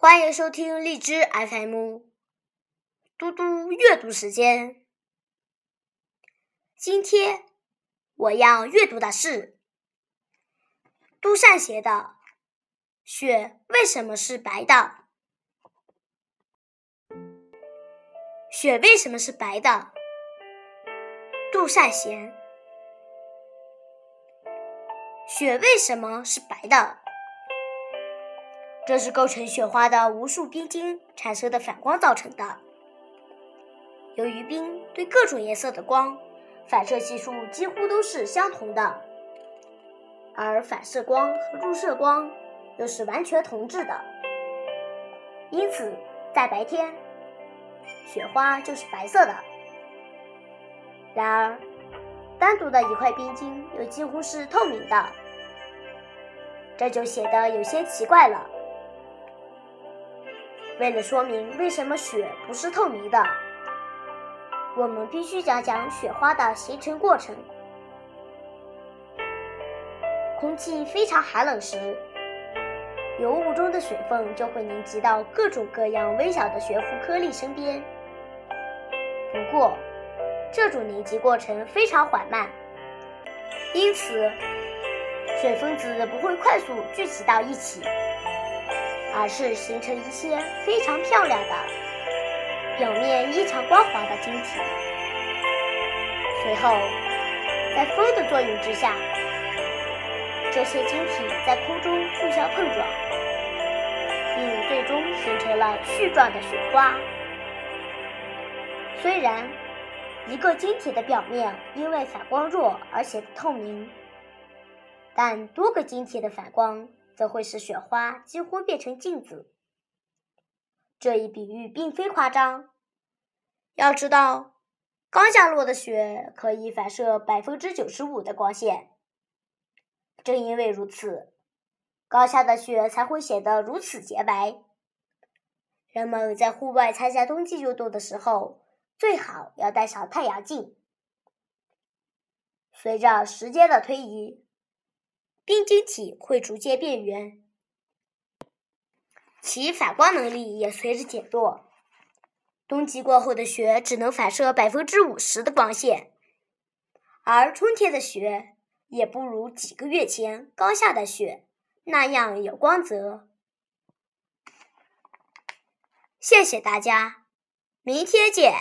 欢迎收听荔枝 FM，嘟嘟阅读时间。今天我要阅读的是杜善写的《雪为什么是白的》。雪为什么是白的？杜善贤。雪为什么是白的？这是构成雪花的无数冰晶产生的反光造成的。由于冰对各种颜色的光反射系数几乎都是相同的，而反射光和入射光又是完全同质的，因此在白天，雪花就是白色的。然而，单独的一块冰晶又几乎是透明的，这就显得有些奇怪了。为了说明为什么雪不是透明的，我们必须讲讲雪花的形成过程。空气非常寒冷时，油雾中的水分就会凝集到各种各样微小的悬浮颗粒身边。不过，这种凝集过程非常缓慢，因此水分子不会快速聚集到一起。而是形成一些非常漂亮的、表面异常光滑的晶体。随后，在风的作用之下，这些晶体在空中互相碰撞，并最终形成了絮状的雪花。虽然一个晶体的表面因为反光弱而显得透明，但多个晶体的反光。则会使雪花几乎变成镜子。这一比喻并非夸张。要知道，刚下落的雪可以反射百分之九十五的光线。正因为如此，刚下的雪才会显得如此洁白。人们在户外参加冬季运动的时候，最好要戴上太阳镜。随着时间的推移，冰晶体会逐渐变圆，其反光能力也随之减弱。冬季过后的雪只能反射百分之五十的光线，而春天的雪也不如几个月前刚下的雪那样有光泽。谢谢大家，明天见。